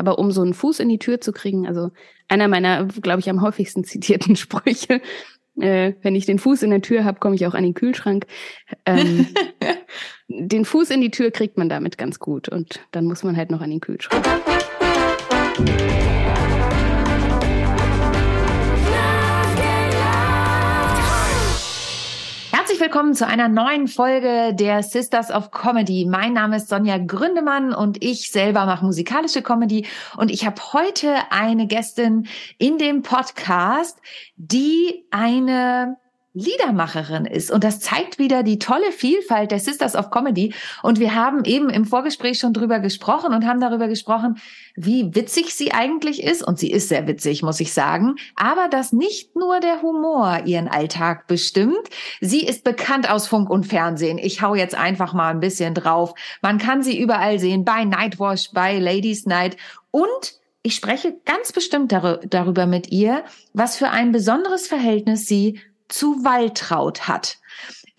Aber um so einen Fuß in die Tür zu kriegen, also einer meiner, glaube ich, am häufigsten zitierten Sprüche, äh, wenn ich den Fuß in der Tür habe, komme ich auch an den Kühlschrank. Ähm, den Fuß in die Tür kriegt man damit ganz gut und dann muss man halt noch an den Kühlschrank. Willkommen zu einer neuen Folge der Sisters of Comedy. Mein Name ist Sonja Gründemann und ich selber mache musikalische Comedy. Und ich habe heute eine Gästin in dem Podcast, die eine Liedermacherin ist. Und das zeigt wieder die tolle Vielfalt der Sisters of Comedy. Und wir haben eben im Vorgespräch schon drüber gesprochen und haben darüber gesprochen, wie witzig sie eigentlich ist. Und sie ist sehr witzig, muss ich sagen. Aber dass nicht nur der Humor ihren Alltag bestimmt. Sie ist bekannt aus Funk und Fernsehen. Ich hau jetzt einfach mal ein bisschen drauf. Man kann sie überall sehen. Bei Nightwash, bei Ladies Night. Und ich spreche ganz bestimmt darüber mit ihr, was für ein besonderes Verhältnis sie zu Waltraud hat.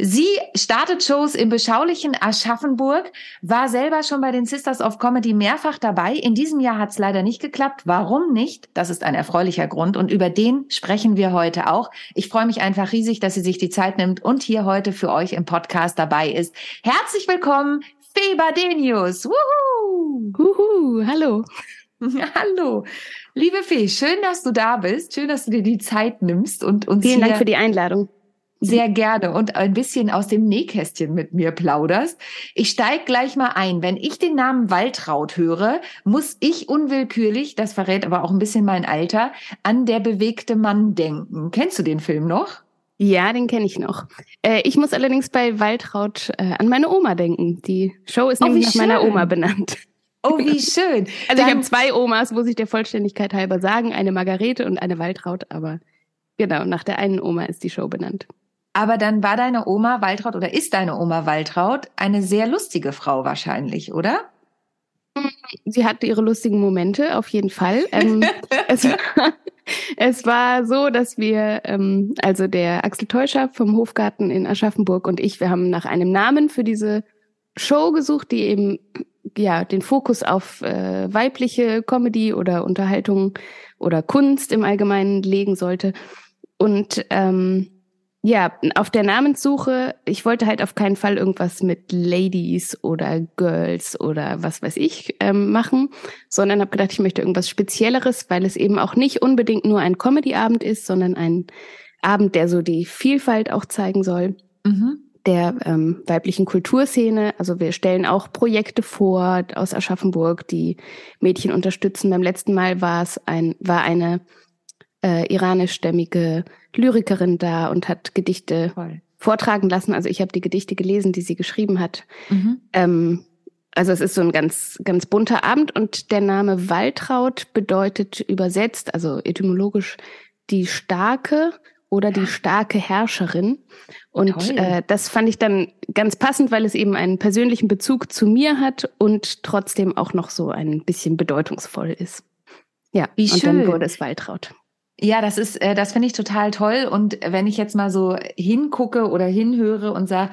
Sie startet Shows im beschaulichen Aschaffenburg, war selber schon bei den Sisters of Comedy mehrfach dabei. In diesem Jahr hat es leider nicht geklappt. Warum nicht? Das ist ein erfreulicher Grund und über den sprechen wir heute auch. Ich freue mich einfach riesig, dass sie sich die Zeit nimmt und hier heute für euch im Podcast dabei ist. Herzlich willkommen, Fee Badenius. Wuhu! Wuhu, hallo. Hallo. Liebe Fee, schön, dass du da bist. Schön, dass du dir die Zeit nimmst und uns Vielen Dank für die Einladung. Sehr gerne und ein bisschen aus dem Nähkästchen mit mir plauderst. Ich steig gleich mal ein. Wenn ich den Namen Waltraud höre, muss ich unwillkürlich, das verrät aber auch ein bisschen mein Alter, an der bewegte Mann denken. Kennst du den Film noch? Ja, den kenne ich noch. Äh, ich muss allerdings bei Waltraud äh, an meine Oma denken. Die Show ist oh, nämlich nach schön. meiner Oma benannt. Oh, wie schön. Also Dann, ich habe zwei Omas, muss ich der Vollständigkeit halber sagen, eine Margarete und eine Waltraud, aber genau, nach der einen Oma ist die Show benannt. Aber dann war deine Oma Waltraud oder ist deine Oma Waltraud eine sehr lustige Frau wahrscheinlich, oder? Sie hatte ihre lustigen Momente, auf jeden Fall. Ähm, es, war, es, war, so, dass wir, ähm, also der Axel Teuscher vom Hofgarten in Aschaffenburg und ich, wir haben nach einem Namen für diese Show gesucht, die eben ja den Fokus auf äh, weibliche Comedy oder Unterhaltung oder Kunst im Allgemeinen legen sollte. Und ähm, ja, auf der Namenssuche, ich wollte halt auf keinen Fall irgendwas mit Ladies oder Girls oder was weiß ich ähm, machen, sondern habe gedacht, ich möchte irgendwas Spezielleres, weil es eben auch nicht unbedingt nur ein Comedy-Abend ist, sondern ein Abend, der so die Vielfalt auch zeigen soll. Mhm der ähm, weiblichen Kulturszene. Also wir stellen auch Projekte vor aus Aschaffenburg, die Mädchen unterstützen. Beim letzten Mal war es ein, war eine äh, iranischstämmige Lyrikerin da und hat Gedichte Voll. vortragen lassen. Also ich habe die Gedichte gelesen, die sie geschrieben hat. Mhm. Ähm, also es ist so ein ganz, ganz bunter Abend und der Name Waltraud bedeutet übersetzt, also etymologisch die starke oder die starke Herrscherin. Und äh, das fand ich dann ganz passend, weil es eben einen persönlichen Bezug zu mir hat und trotzdem auch noch so ein bisschen bedeutungsvoll ist. Ja, Wie und schön. dann wurde es Waltraud. Ja, das ist, äh, das finde ich total toll. Und wenn ich jetzt mal so hingucke oder hinhöre und sage,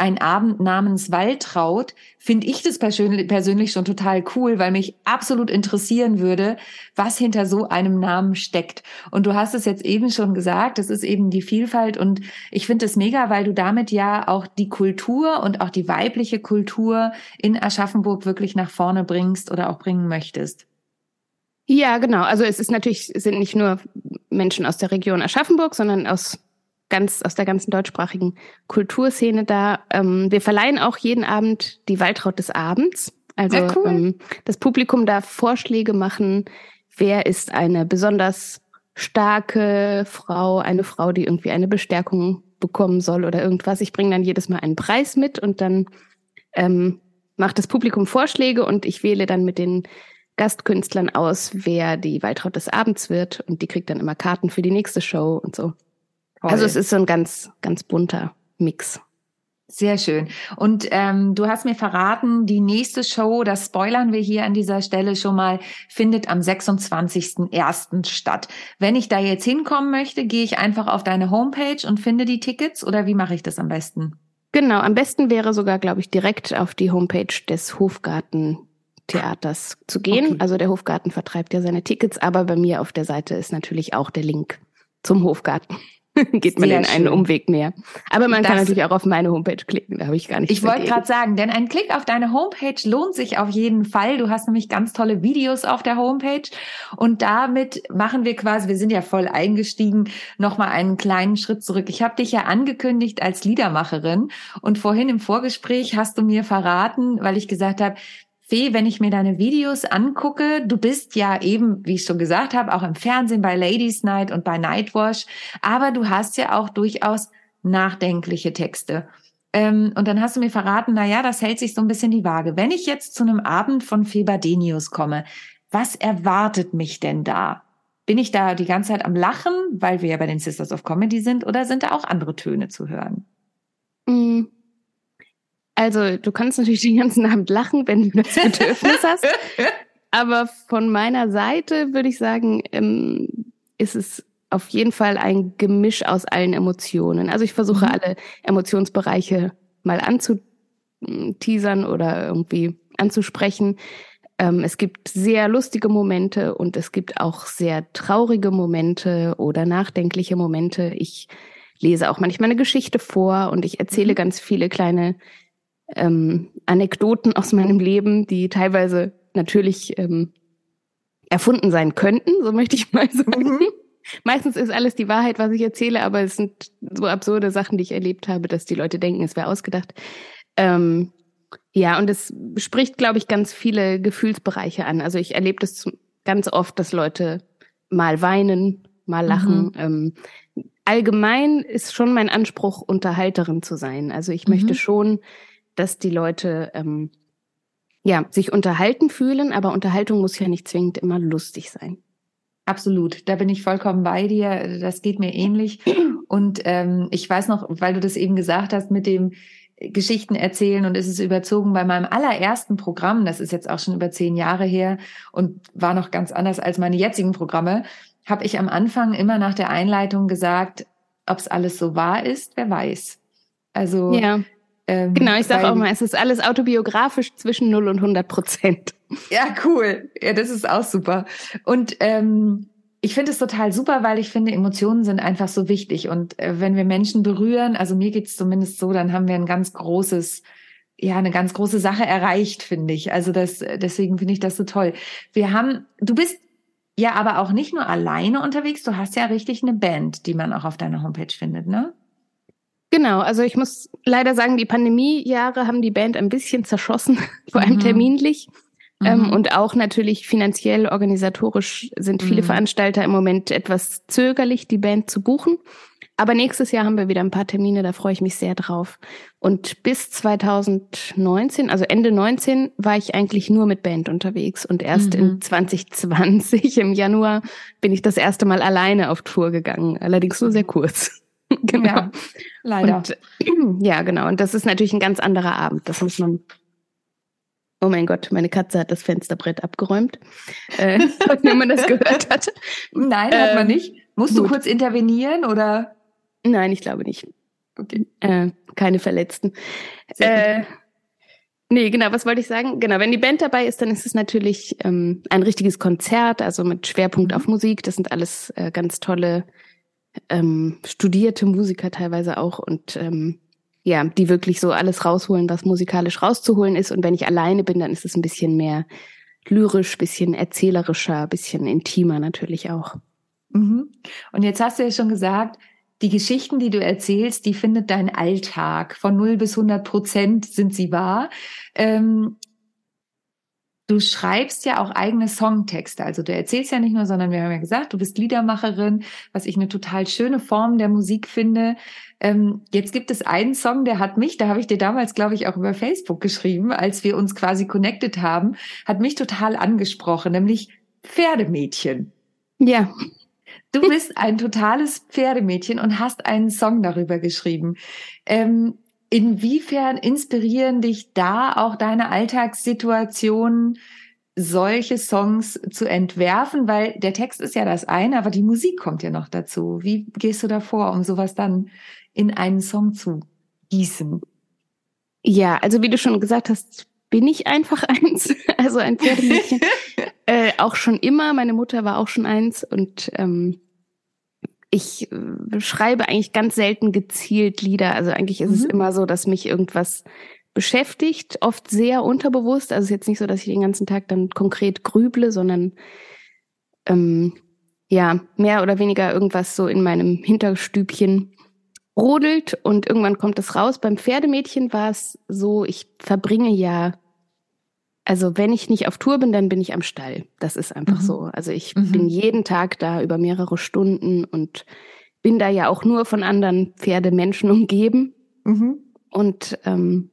ein Abend namens Waltraud, finde ich das persönlich schon total cool, weil mich absolut interessieren würde, was hinter so einem Namen steckt. Und du hast es jetzt eben schon gesagt, es ist eben die Vielfalt und ich finde es mega, weil du damit ja auch die Kultur und auch die weibliche Kultur in Aschaffenburg wirklich nach vorne bringst oder auch bringen möchtest. Ja, genau. Also es ist natürlich, sind nicht nur Menschen aus der Region Aschaffenburg, sondern aus ganz aus der ganzen deutschsprachigen Kulturszene da. Ähm, wir verleihen auch jeden Abend die Waltraud des Abends. Also ja, cool. ähm, das Publikum darf Vorschläge machen, wer ist eine besonders starke Frau, eine Frau, die irgendwie eine Bestärkung bekommen soll oder irgendwas. Ich bringe dann jedes Mal einen Preis mit und dann ähm, macht das Publikum Vorschläge und ich wähle dann mit den Gastkünstlern aus, wer die Waltraud des Abends wird und die kriegt dann immer Karten für die nächste Show und so. Toll. Also es ist so ein ganz, ganz bunter Mix. Sehr schön. Und ähm, du hast mir verraten, die nächste Show, das spoilern wir hier an dieser Stelle schon mal, findet am 26.01. statt. Wenn ich da jetzt hinkommen möchte, gehe ich einfach auf deine Homepage und finde die Tickets oder wie mache ich das am besten? Genau, am besten wäre sogar, glaube ich, direkt auf die Homepage des Hofgarten Theaters zu gehen. Okay. Also der Hofgarten vertreibt ja seine Tickets, aber bei mir auf der Seite ist natürlich auch der Link zum Hofgarten. geht man Sehr in einen schön. Umweg mehr. Aber man das, kann natürlich auch auf meine Homepage klicken, da habe ich gar nicht. Ich wollte gerade sagen, denn ein Klick auf deine Homepage lohnt sich auf jeden Fall. Du hast nämlich ganz tolle Videos auf der Homepage und damit machen wir quasi, wir sind ja voll eingestiegen, nochmal einen kleinen Schritt zurück. Ich habe dich ja angekündigt als Liedermacherin und vorhin im Vorgespräch hast du mir verraten, weil ich gesagt habe, Fee, wenn ich mir deine Videos angucke, du bist ja eben, wie ich schon gesagt habe, auch im Fernsehen bei Ladies Night und bei Nightwash, aber du hast ja auch durchaus nachdenkliche Texte. Ähm, und dann hast du mir verraten, na ja, das hält sich so ein bisschen die Waage. Wenn ich jetzt zu einem Abend von Feberdenius komme, was erwartet mich denn da? Bin ich da die ganze Zeit am Lachen, weil wir ja bei den Sisters of Comedy sind, oder sind da auch andere Töne zu hören? Mm. Also, du kannst natürlich den ganzen Abend lachen, wenn du das Bedürfnis hast. Aber von meiner Seite würde ich sagen, ähm, ist es auf jeden Fall ein Gemisch aus allen Emotionen. Also ich versuche mhm. alle Emotionsbereiche mal anzuteasern oder irgendwie anzusprechen. Ähm, es gibt sehr lustige Momente und es gibt auch sehr traurige Momente oder nachdenkliche Momente. Ich lese auch manchmal eine Geschichte vor und ich erzähle mhm. ganz viele kleine ähm, Anekdoten aus meinem Leben, die teilweise natürlich ähm, erfunden sein könnten, so möchte ich mal sagen. Mhm. Meistens ist alles die Wahrheit, was ich erzähle, aber es sind so absurde Sachen, die ich erlebt habe, dass die Leute denken, es wäre ausgedacht. Ähm, ja, und es spricht, glaube ich, ganz viele Gefühlsbereiche an. Also ich erlebe das ganz oft, dass Leute mal weinen, mal lachen. Mhm. Ähm, allgemein ist schon mein Anspruch, Unterhalterin zu sein. Also ich mhm. möchte schon dass die Leute ähm, ja sich unterhalten fühlen, aber Unterhaltung muss ja nicht zwingend immer lustig sein. Absolut, da bin ich vollkommen bei dir. Das geht mir ähnlich. Und ähm, ich weiß noch, weil du das eben gesagt hast mit dem Geschichten erzählen und es ist überzogen bei meinem allerersten Programm, das ist jetzt auch schon über zehn Jahre her und war noch ganz anders als meine jetzigen Programme, habe ich am Anfang immer nach der Einleitung gesagt, ob es alles so wahr ist, wer weiß. Also ja. Ähm, genau, ich sage auch mal, es ist alles autobiografisch zwischen 0 und 100 Prozent. Ja, cool. Ja, das ist auch super. Und ähm, ich finde es total super, weil ich finde, Emotionen sind einfach so wichtig. Und äh, wenn wir Menschen berühren, also mir geht's zumindest so, dann haben wir ein ganz großes, ja, eine ganz große Sache erreicht, finde ich. Also das, deswegen finde ich das so toll. Wir haben, du bist ja aber auch nicht nur alleine unterwegs, du hast ja richtig eine Band, die man auch auf deiner Homepage findet, ne? Genau, also ich muss leider sagen, die Pandemiejahre haben die Band ein bisschen zerschossen, vor allem mhm. terminlich. Ähm, mhm. und auch natürlich finanziell, organisatorisch sind viele mhm. Veranstalter im Moment etwas zögerlich, die Band zu buchen. Aber nächstes Jahr haben wir wieder ein paar Termine, da freue ich mich sehr drauf. Und bis 2019, also Ende 19, war ich eigentlich nur mit Band unterwegs. Und erst mhm. in 2020, im Januar, bin ich das erste Mal alleine auf Tour gegangen. Allerdings nur sehr kurz. genau. Ja, leider. Und, ja, genau. Und das ist natürlich ein ganz anderer Abend. Das muss man. Oh mein Gott, meine Katze hat das Fensterbrett abgeräumt. Äh, wenn man das gehört hat. Nein, hat man ähm, nicht. Musst gut. du kurz intervenieren oder? Nein, ich glaube nicht. Okay. Äh, keine Verletzten. Äh, nee, genau, was wollte ich sagen? Genau, wenn die Band dabei ist, dann ist es natürlich ähm, ein richtiges Konzert, also mit Schwerpunkt mhm. auf Musik. Das sind alles äh, ganz tolle ähm, studierte Musiker teilweise auch und ähm, ja, die wirklich so alles rausholen, was musikalisch rauszuholen ist. Und wenn ich alleine bin, dann ist es ein bisschen mehr lyrisch, bisschen erzählerischer, bisschen intimer natürlich auch. Mhm. Und jetzt hast du ja schon gesagt, die Geschichten, die du erzählst, die findet dein Alltag. Von 0 bis 100 Prozent sind sie wahr. Ähm, Du schreibst ja auch eigene Songtexte. Also du erzählst ja nicht nur, sondern wir haben ja gesagt, du bist Liedermacherin, was ich eine total schöne Form der Musik finde. Ähm, jetzt gibt es einen Song, der hat mich, da habe ich dir damals, glaube ich, auch über Facebook geschrieben, als wir uns quasi connected haben, hat mich total angesprochen, nämlich Pferdemädchen. Ja. Du bist ein totales Pferdemädchen und hast einen Song darüber geschrieben. Ähm, Inwiefern inspirieren dich da auch deine Alltagssituationen, solche Songs zu entwerfen? Weil der Text ist ja das eine, aber die Musik kommt ja noch dazu. Wie gehst du da vor, um sowas dann in einen Song zu gießen? Ja, also wie du schon gesagt hast, bin ich einfach eins, also ein Pferdemädchen. äh, auch schon immer, meine Mutter war auch schon eins und ähm, ich äh, schreibe eigentlich ganz selten gezielt Lieder. Also eigentlich ist mhm. es immer so, dass mich irgendwas beschäftigt, oft sehr unterbewusst. Also es ist jetzt nicht so, dass ich den ganzen Tag dann konkret grüble, sondern ähm, ja, mehr oder weniger irgendwas so in meinem Hinterstübchen rodelt und irgendwann kommt es raus. Beim Pferdemädchen war es so, ich verbringe ja, also wenn ich nicht auf Tour bin, dann bin ich am Stall. Das ist einfach mhm. so. Also ich mhm. bin jeden Tag da über mehrere Stunden und bin da ja auch nur von anderen Pferdemenschen umgeben. Mhm. Und ähm,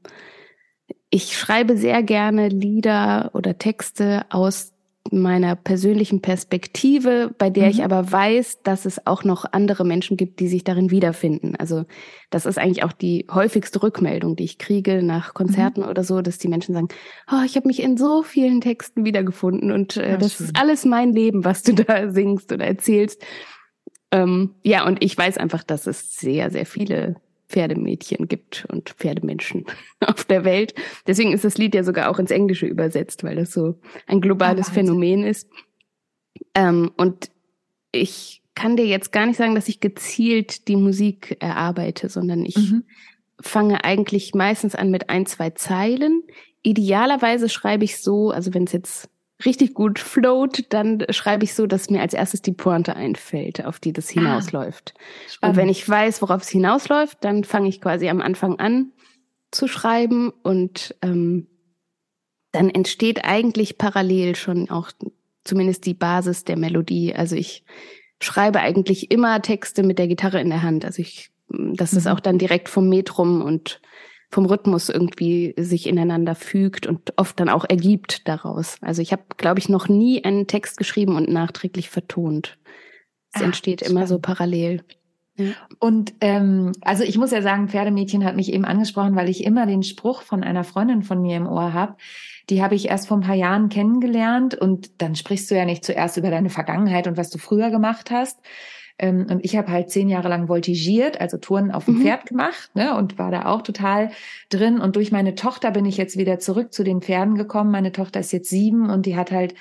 ich schreibe sehr gerne Lieder oder Texte aus meiner persönlichen Perspektive, bei der mhm. ich aber weiß, dass es auch noch andere Menschen gibt, die sich darin wiederfinden. Also das ist eigentlich auch die häufigste Rückmeldung, die ich kriege nach Konzerten mhm. oder so, dass die Menschen sagen, oh, ich habe mich in so vielen Texten wiedergefunden und äh, ja, das schön. ist alles mein Leben, was du da singst oder erzählst. Ähm, ja, und ich weiß einfach, dass es sehr, sehr viele Pferdemädchen gibt und Pferdemenschen auf der Welt. Deswegen ist das Lied ja sogar auch ins Englische übersetzt, weil das so ein globales oh, Phänomen ist. Ähm, und ich kann dir jetzt gar nicht sagen, dass ich gezielt die Musik erarbeite, sondern ich mhm. fange eigentlich meistens an mit ein, zwei Zeilen. Idealerweise schreibe ich so, also wenn es jetzt richtig gut float, dann schreibe ich so, dass mir als erstes die Pointe einfällt, auf die das ah, hinausläuft. Ah, und wenn ich weiß, worauf es hinausläuft, dann fange ich quasi am Anfang an zu schreiben und ähm, dann entsteht eigentlich parallel schon auch zumindest die Basis der Melodie. Also ich schreibe eigentlich immer Texte mit der Gitarre in der Hand. Also ich, das ist mhm. auch dann direkt vom Metrum und vom Rhythmus irgendwie sich ineinander fügt und oft dann auch ergibt daraus. Also ich habe, glaube ich, noch nie einen Text geschrieben und nachträglich vertont. Es ah, entsteht spannend. immer so parallel. Ja. Und ähm, also ich muss ja sagen, Pferdemädchen hat mich eben angesprochen, weil ich immer den Spruch von einer Freundin von mir im Ohr habe. Die habe ich erst vor ein paar Jahren kennengelernt und dann sprichst du ja nicht zuerst über deine Vergangenheit und was du früher gemacht hast, ähm, und ich habe halt zehn Jahre lang voltigiert, also Touren auf dem mhm. Pferd gemacht ne, und war da auch total drin. Und durch meine Tochter bin ich jetzt wieder zurück zu den Pferden gekommen. Meine Tochter ist jetzt sieben und die hat halt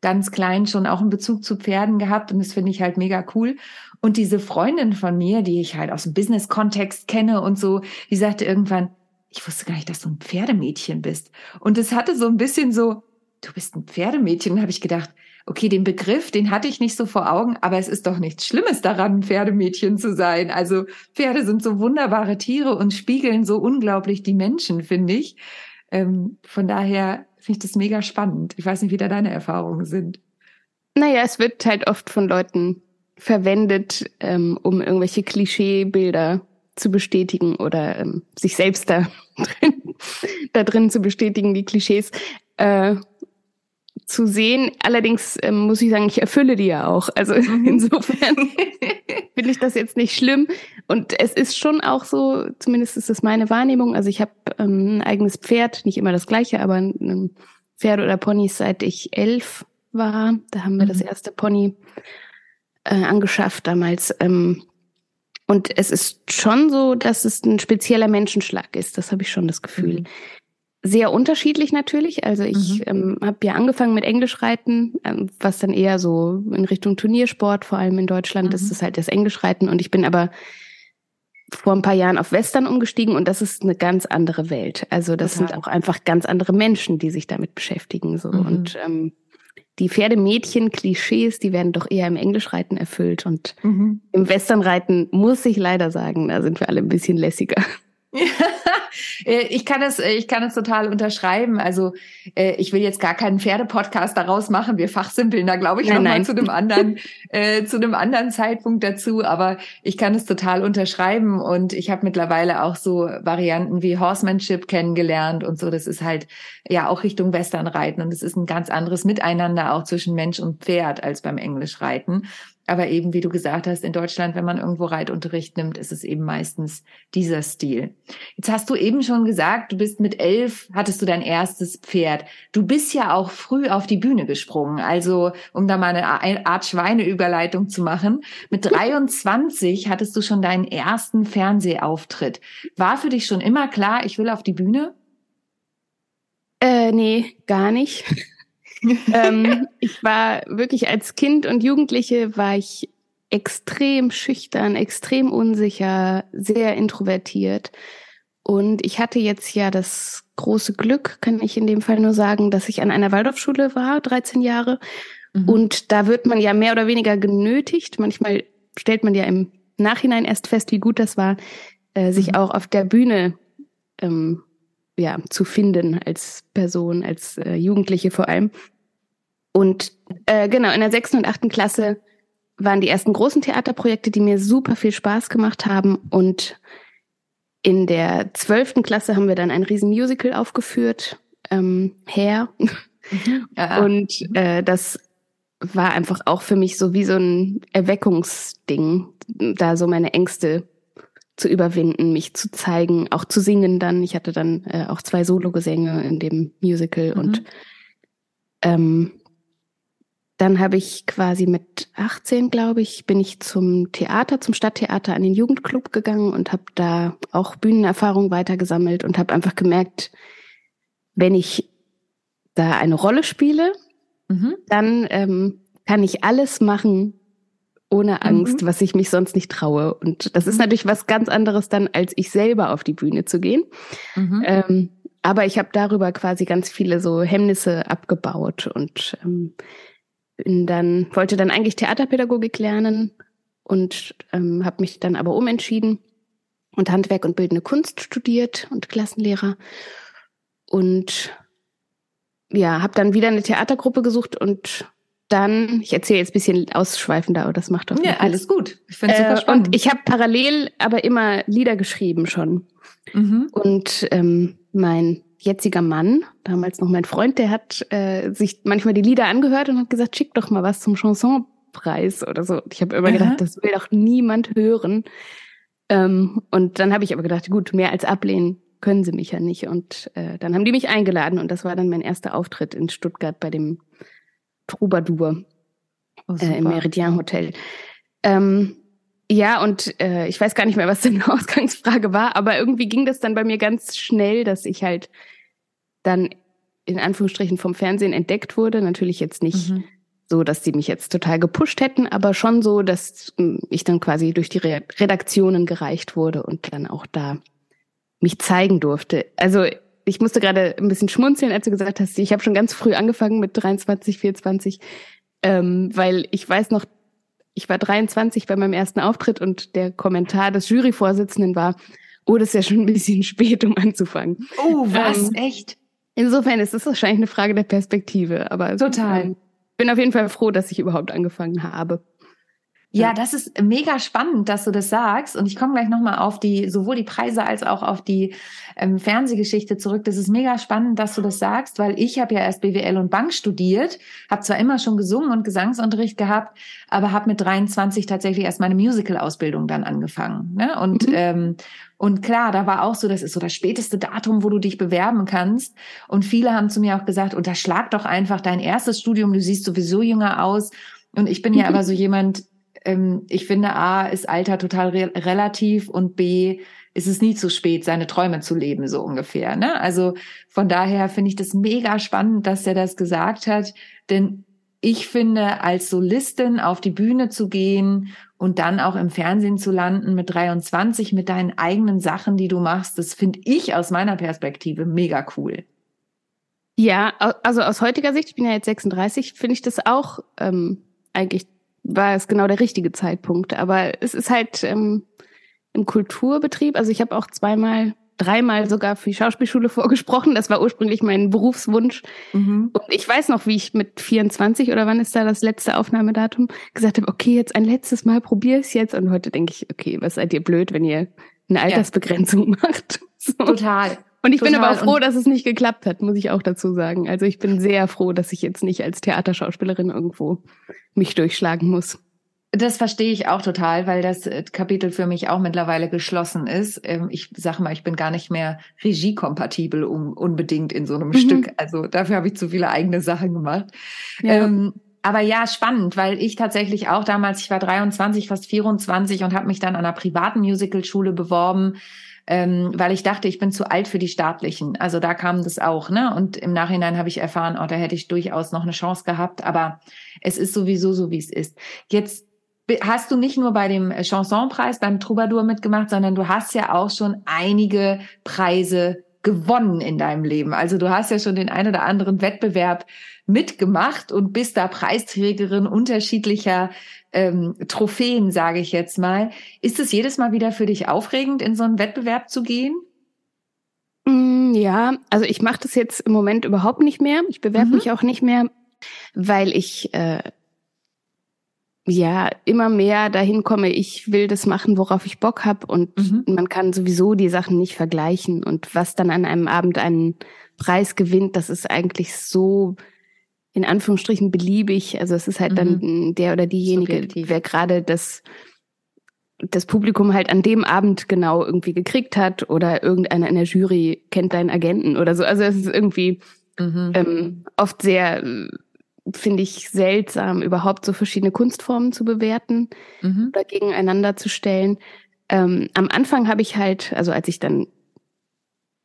ganz klein schon auch einen Bezug zu Pferden gehabt und das finde ich halt mega cool. Und diese Freundin von mir, die ich halt aus dem Business-Kontext kenne und so, die sagte irgendwann, ich wusste gar nicht, dass du ein Pferdemädchen bist. Und es hatte so ein bisschen so, du bist ein Pferdemädchen. Habe ich gedacht, okay, den Begriff, den hatte ich nicht so vor Augen, aber es ist doch nichts Schlimmes daran, Pferdemädchen zu sein. Also Pferde sind so wunderbare Tiere und spiegeln so unglaublich die Menschen, finde ich. Ähm, von daher finde ich das mega spannend. Ich weiß nicht, wie da deine Erfahrungen sind. Naja, es wird halt oft von Leuten verwendet, ähm, um irgendwelche Klischeebilder zu bestätigen oder ähm, sich selbst da drin, da drin zu bestätigen, die Klischees. Äh, zu sehen. Allerdings ähm, muss ich sagen, ich erfülle die ja auch. Also mhm. insofern finde ich das jetzt nicht schlimm. Und es ist schon auch so, zumindest ist das meine Wahrnehmung. Also ich habe ähm, ein eigenes Pferd, nicht immer das gleiche, aber ein Pferd oder Ponys seit ich elf war. Da haben wir mhm. das erste Pony äh, angeschafft damals. Ähm, und es ist schon so, dass es ein spezieller Menschenschlag ist. Das habe ich schon das Gefühl. Mhm sehr unterschiedlich natürlich. Also ich mhm. ähm, habe ja angefangen mit Englischreiten, ähm, was dann eher so in Richtung Turniersport, vor allem in Deutschland, mhm. ist es halt das Englischreiten. Und ich bin aber vor ein paar Jahren auf Western umgestiegen und das ist eine ganz andere Welt. Also das Total. sind auch einfach ganz andere Menschen, die sich damit beschäftigen. So. Mhm. Und ähm, die Pferdemädchen-Klischees, die werden doch eher im Englischreiten erfüllt. Und mhm. im Westernreiten muss ich leider sagen, da sind wir alle ein bisschen lässiger. Äh, ich kann es, äh, ich kann es total unterschreiben. Also äh, ich will jetzt gar keinen Pferdepodcast daraus machen. Wir fachsimpeln da, glaube ich, nochmal zu einem anderen, äh, zu einem anderen Zeitpunkt dazu. Aber ich kann es total unterschreiben und ich habe mittlerweile auch so Varianten wie Horsemanship kennengelernt und so. Das ist halt ja auch Richtung Westernreiten und es ist ein ganz anderes Miteinander auch zwischen Mensch und Pferd als beim Englischreiten. Aber eben, wie du gesagt hast, in Deutschland, wenn man irgendwo Reitunterricht nimmt, ist es eben meistens dieser Stil. Jetzt hast du eben schon gesagt, du bist mit elf, hattest du dein erstes Pferd. Du bist ja auch früh auf die Bühne gesprungen. Also, um da mal eine Art Schweineüberleitung zu machen. Mit 23 hattest du schon deinen ersten Fernsehauftritt. War für dich schon immer klar, ich will auf die Bühne? Äh, nee, gar nicht. ähm, ich war wirklich als Kind und Jugendliche war ich extrem schüchtern, extrem unsicher, sehr introvertiert. Und ich hatte jetzt ja das große Glück, kann ich in dem Fall nur sagen, dass ich an einer Waldorfschule war, 13 Jahre. Mhm. Und da wird man ja mehr oder weniger genötigt. Manchmal stellt man ja im Nachhinein erst fest, wie gut das war, äh, sich mhm. auch auf der Bühne ähm, ja, zu finden als Person, als äh, Jugendliche vor allem. Und äh, genau, in der sechsten und achten Klasse waren die ersten großen Theaterprojekte, die mir super viel Spaß gemacht haben. Und in der zwölften Klasse haben wir dann ein Riesenmusical aufgeführt, ähm, Hair. Mhm. Ja. Und äh, das war einfach auch für mich so wie so ein Erweckungsding, da so meine Ängste zu überwinden, mich zu zeigen, auch zu singen dann. Ich hatte dann äh, auch zwei Sologesänge in dem Musical mhm. und ähm, dann habe ich quasi mit 18, glaube ich, bin ich zum Theater, zum Stadttheater an den Jugendclub gegangen und habe da auch Bühnenerfahrung weitergesammelt und habe einfach gemerkt, wenn ich da eine Rolle spiele, mhm. dann ähm, kann ich alles machen, ohne Angst, mhm. was ich mich sonst nicht traue. Und das ist mhm. natürlich was ganz anderes dann, als ich selber auf die Bühne zu gehen. Mhm. Ähm, aber ich habe darüber quasi ganz viele so Hemmnisse abgebaut und ähm, bin dann wollte dann eigentlich Theaterpädagogik lernen und ähm, habe mich dann aber umentschieden und Handwerk und bildende Kunst studiert und Klassenlehrer und ja, habe dann wieder eine Theatergruppe gesucht und dann, ich erzähle jetzt ein bisschen ausschweifender, aber das macht doch Ja, alles gut. Ich finde super äh, spannend. Und ich habe parallel aber immer Lieder geschrieben schon. Mhm. Und ähm, mein jetziger Mann, damals noch mein Freund, der hat äh, sich manchmal die Lieder angehört und hat gesagt, schick doch mal was zum Chansonpreis oder so. Ich habe immer Aha. gedacht, das will doch niemand hören. Ähm, und dann habe ich aber gedacht, gut, mehr als ablehnen können sie mich ja nicht. Und äh, dann haben die mich eingeladen und das war dann mein erster Auftritt in Stuttgart bei dem Troubadour oh, äh, im Meridian Hotel. Ähm, ja, und äh, ich weiß gar nicht mehr, was denn die Ausgangsfrage war, aber irgendwie ging das dann bei mir ganz schnell, dass ich halt dann in Anführungsstrichen vom Fernsehen entdeckt wurde. Natürlich jetzt nicht mhm. so, dass die mich jetzt total gepusht hätten, aber schon so, dass hm, ich dann quasi durch die Redaktionen gereicht wurde und dann auch da mich zeigen durfte. Also ich musste gerade ein bisschen schmunzeln, als du gesagt hast, ich habe schon ganz früh angefangen mit 23, 24, ähm, weil ich weiß noch, ich war 23 bei meinem ersten Auftritt und der Kommentar des Juryvorsitzenden war, oh, das ist ja schon ein bisschen spät, um anzufangen. Oh, was? Ähm, Echt? Insofern ist es wahrscheinlich eine Frage der Perspektive, aber total. Ähm, bin auf jeden Fall froh, dass ich überhaupt angefangen habe. Ja, das ist mega spannend, dass du das sagst. Und ich komme gleich nochmal auf die, sowohl die Preise als auch auf die ähm, Fernsehgeschichte zurück. Das ist mega spannend, dass du das sagst, weil ich habe ja erst BWL und Bank studiert, habe zwar immer schon gesungen und Gesangsunterricht gehabt, aber habe mit 23 tatsächlich erst meine Musical-Ausbildung dann angefangen. Ne? Und, mhm. ähm, und klar, da war auch so, das ist so das späteste Datum, wo du dich bewerben kannst. Und viele haben zu mir auch gesagt, unterschlag doch einfach dein erstes Studium, du siehst sowieso jünger aus. Und ich bin ja aber so jemand, ähm, ich finde, A, ist Alter total re relativ und B, ist es nie zu spät, seine Träume zu leben, so ungefähr. Ne? Also von daher finde ich das mega spannend, dass er das gesagt hat, denn ich finde, als Solistin auf die Bühne zu gehen und dann auch im Fernsehen zu landen mit 23, mit deinen eigenen Sachen, die du machst, das finde ich aus meiner Perspektive mega cool. Ja, also aus heutiger Sicht, ich bin ja jetzt 36, finde ich das auch ähm, eigentlich war es genau der richtige Zeitpunkt. Aber es ist halt ähm, im Kulturbetrieb, also ich habe auch zweimal, dreimal sogar für die Schauspielschule vorgesprochen. Das war ursprünglich mein Berufswunsch. Mhm. Und ich weiß noch, wie ich mit 24 oder wann ist da das letzte Aufnahmedatum, gesagt habe, okay, jetzt ein letztes Mal, probier es jetzt. Und heute denke ich, okay, was seid ihr blöd, wenn ihr eine Altersbegrenzung ja. macht. So. Total. Und ich Total. bin aber auch froh, dass es nicht geklappt hat, muss ich auch dazu sagen. Also ich bin sehr froh, dass ich jetzt nicht als Theaterschauspielerin irgendwo mich durchschlagen muss. Das verstehe ich auch total, weil das äh, Kapitel für mich auch mittlerweile geschlossen ist. Ähm, ich sage mal, ich bin gar nicht mehr regiekompatibel um, unbedingt in so einem mhm. Stück. Also dafür habe ich zu viele eigene Sachen gemacht. Ja. Ähm, aber ja, spannend, weil ich tatsächlich auch damals, ich war 23, fast 24 und habe mich dann an einer privaten Musicalschule beworben ähm, weil ich dachte, ich bin zu alt für die staatlichen. Also da kam das auch, ne? Und im Nachhinein habe ich erfahren, oh, da hätte ich durchaus noch eine Chance gehabt. Aber es ist sowieso so, wie es ist. Jetzt hast du nicht nur bei dem Chansonpreis beim Troubadour mitgemacht, sondern du hast ja auch schon einige Preise gewonnen in deinem Leben. Also du hast ja schon den ein oder anderen Wettbewerb mitgemacht und bist da Preisträgerin unterschiedlicher ähm, Trophäen, sage ich jetzt mal. Ist es jedes Mal wieder für dich aufregend, in so einen Wettbewerb zu gehen? Mm, ja, also ich mache das jetzt im Moment überhaupt nicht mehr. Ich bewerbe mhm. mich auch nicht mehr, weil ich äh, ja immer mehr dahin komme, ich will das machen, worauf ich Bock habe und mhm. man kann sowieso die Sachen nicht vergleichen und was dann an einem Abend einen Preis gewinnt, das ist eigentlich so in Anführungsstrichen beliebig. Also es ist halt mhm. dann der oder diejenige, Subjektiv. wer gerade das das Publikum halt an dem Abend genau irgendwie gekriegt hat oder irgendeiner in der Jury kennt deinen Agenten oder so. Also es ist irgendwie mhm. ähm, oft sehr finde ich seltsam, überhaupt so verschiedene Kunstformen zu bewerten mhm. oder gegeneinander zu stellen. Ähm, am Anfang habe ich halt, also als ich dann,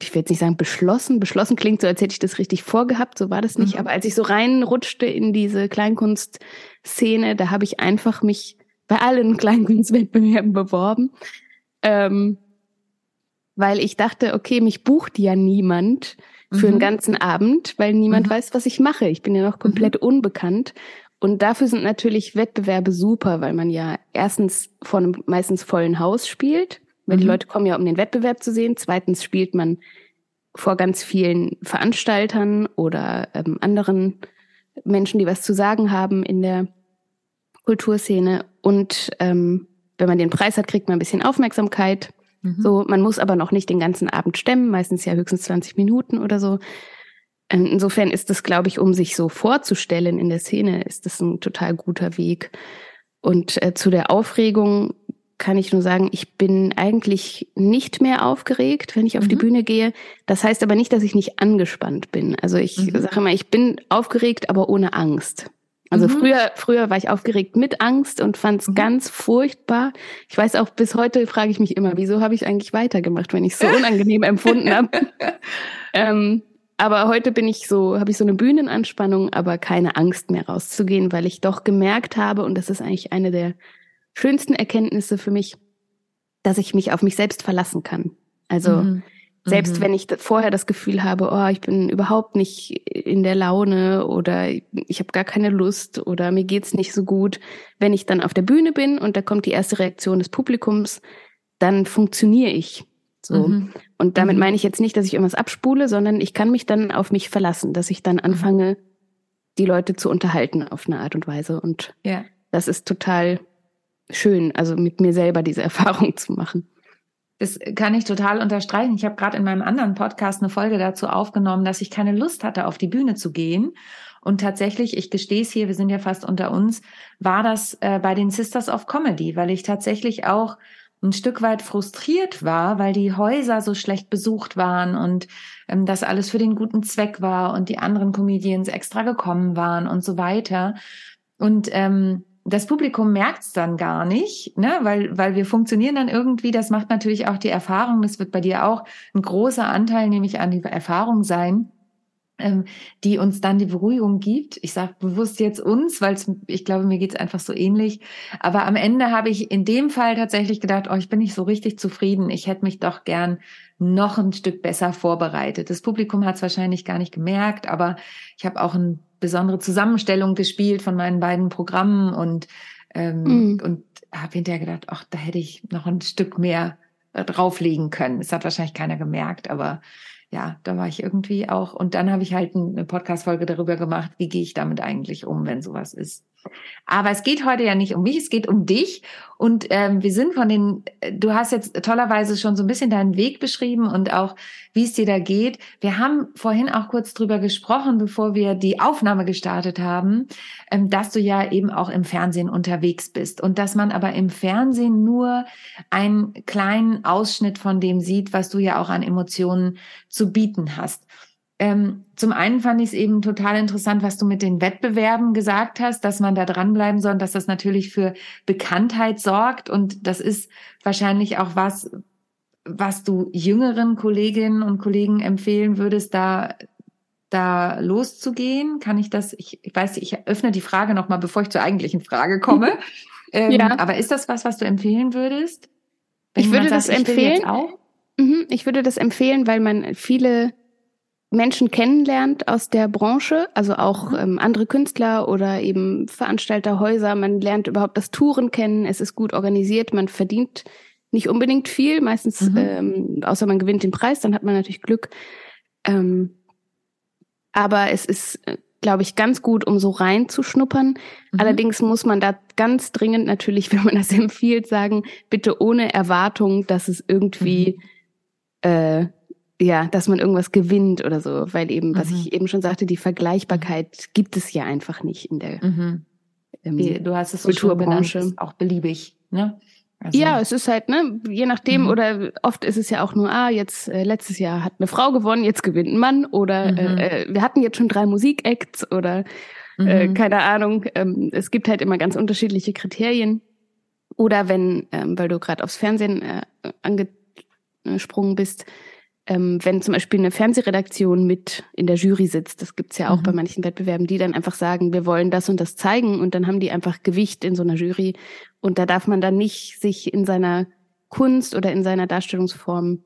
ich will jetzt nicht sagen beschlossen, beschlossen klingt so, als hätte ich das richtig vorgehabt, so war das nicht, mhm. aber als ich so reinrutschte in diese Kleinkunstszene, da habe ich einfach mich bei allen Kleinkunstwettbewerben beworben, ähm, weil ich dachte, okay, mich bucht ja niemand für mhm. einen ganzen Abend, weil niemand mhm. weiß, was ich mache. Ich bin ja noch komplett mhm. unbekannt. Und dafür sind natürlich Wettbewerbe super, weil man ja erstens vor einem meistens vollen Haus spielt, weil die mhm. Leute kommen ja, um den Wettbewerb zu sehen. Zweitens spielt man vor ganz vielen Veranstaltern oder ähm, anderen Menschen, die was zu sagen haben in der Kulturszene. Und ähm, wenn man den Preis hat, kriegt man ein bisschen Aufmerksamkeit. Mhm. So, man muss aber noch nicht den ganzen Abend stemmen, meistens ja höchstens 20 Minuten oder so. Ähm, insofern ist es, glaube ich, um sich so vorzustellen in der Szene, ist das ein total guter Weg. Und äh, zu der Aufregung kann ich nur sagen, ich bin eigentlich nicht mehr aufgeregt, wenn ich auf mhm. die Bühne gehe. Das heißt aber nicht, dass ich nicht angespannt bin. Also ich mhm. sage immer, ich bin aufgeregt, aber ohne Angst. Also mhm. früher, früher war ich aufgeregt mit Angst und fand es mhm. ganz furchtbar. Ich weiß auch, bis heute frage ich mich immer, wieso habe ich eigentlich weitergemacht, wenn ich es so unangenehm empfunden habe. Ähm, aber heute bin ich so, habe ich so eine Bühnenanspannung, aber keine Angst mehr rauszugehen, weil ich doch gemerkt habe, und das ist eigentlich eine der schönsten Erkenntnisse für mich, dass ich mich auf mich selbst verlassen kann. Also mhm. Selbst mhm. wenn ich vorher das Gefühl habe, oh, ich bin überhaupt nicht in der Laune oder ich habe gar keine Lust oder mir geht's nicht so gut, wenn ich dann auf der Bühne bin und da kommt die erste Reaktion des Publikums, dann funktioniere ich. So. Mhm. Und damit mhm. meine ich jetzt nicht, dass ich irgendwas abspule, sondern ich kann mich dann auf mich verlassen, dass ich dann mhm. anfange, die Leute zu unterhalten auf eine Art und Weise. Und ja. das ist total schön, also mit mir selber diese Erfahrung zu machen. Das kann ich total unterstreichen. Ich habe gerade in meinem anderen Podcast eine Folge dazu aufgenommen, dass ich keine Lust hatte, auf die Bühne zu gehen. Und tatsächlich, ich gestehe es hier, wir sind ja fast unter uns, war das äh, bei den Sisters of Comedy, weil ich tatsächlich auch ein Stück weit frustriert war, weil die Häuser so schlecht besucht waren und ähm, das alles für den guten Zweck war und die anderen Comedians extra gekommen waren und so weiter. Und ähm, das Publikum merkt es dann gar nicht, ne? weil, weil wir funktionieren dann irgendwie. Das macht natürlich auch die Erfahrung. Das wird bei dir auch ein großer Anteil, nämlich an die Erfahrung sein, ähm, die uns dann die Beruhigung gibt. Ich sage bewusst jetzt uns, weil ich glaube, mir geht's einfach so ähnlich. Aber am Ende habe ich in dem Fall tatsächlich gedacht, oh, ich bin nicht so richtig zufrieden. Ich hätte mich doch gern noch ein Stück besser vorbereitet. Das Publikum hat es wahrscheinlich gar nicht gemerkt, aber ich habe auch ein besondere Zusammenstellung gespielt von meinen beiden Programmen und, ähm, mhm. und habe hinterher gedacht, ach, da hätte ich noch ein Stück mehr äh, drauflegen können. Das hat wahrscheinlich keiner gemerkt, aber ja, da war ich irgendwie auch. Und dann habe ich halt eine Podcast-Folge darüber gemacht, wie gehe ich damit eigentlich um, wenn sowas ist. Aber es geht heute ja nicht um mich, es geht um dich. Und ähm, wir sind von den, du hast jetzt tollerweise schon so ein bisschen deinen Weg beschrieben und auch, wie es dir da geht. Wir haben vorhin auch kurz drüber gesprochen, bevor wir die Aufnahme gestartet haben, ähm, dass du ja eben auch im Fernsehen unterwegs bist und dass man aber im Fernsehen nur einen kleinen Ausschnitt von dem sieht, was du ja auch an Emotionen zu bieten hast. Ähm, zum einen fand ich es eben total interessant, was du mit den Wettbewerben gesagt hast, dass man da dranbleiben soll, dass das natürlich für Bekanntheit sorgt. Und das ist wahrscheinlich auch was, was du jüngeren Kolleginnen und Kollegen empfehlen würdest, da da loszugehen? Kann ich das? Ich, ich weiß, ich öffne die Frage nochmal, bevor ich zur eigentlichen Frage komme. ähm, ja. Aber ist das was, was du empfehlen würdest? Wenn ich würde sagt, das ich empfehlen. Auch? Mhm, ich würde das empfehlen, weil man viele Menschen kennenlernt aus der Branche, also auch mhm. ähm, andere Künstler oder eben Veranstalterhäuser. Man lernt überhaupt das Touren kennen. Es ist gut organisiert. Man verdient nicht unbedingt viel, meistens, mhm. ähm, außer man gewinnt den Preis, dann hat man natürlich Glück. Ähm, aber es ist, äh, glaube ich, ganz gut, um so reinzuschnuppern. Mhm. Allerdings muss man da ganz dringend natürlich, wenn man das empfiehlt, sagen, bitte ohne Erwartung, dass es irgendwie, mhm. äh, ja, dass man irgendwas gewinnt oder so, weil eben, mhm. was ich eben schon sagte, die Vergleichbarkeit gibt es ja einfach nicht in der mhm. ähm, du hast es so Kulturbranche. Benannt, auch beliebig, ne? Also ja, es ist halt, ne, je nachdem, mhm. oder oft ist es ja auch nur, ah, jetzt äh, letztes Jahr hat eine Frau gewonnen, jetzt gewinnt ein Mann, oder mhm. äh, äh wir hatten jetzt schon drei Musikacts oder äh, mhm. keine Ahnung. Ähm, es gibt halt immer ganz unterschiedliche Kriterien. Oder wenn, ähm, weil du gerade aufs Fernsehen äh, angesprungen bist, ähm, wenn zum Beispiel eine Fernsehredaktion mit in der Jury sitzt, das gibt's ja auch mhm. bei manchen Wettbewerben, die dann einfach sagen, wir wollen das und das zeigen und dann haben die einfach Gewicht in so einer Jury und da darf man dann nicht sich in seiner Kunst oder in seiner Darstellungsform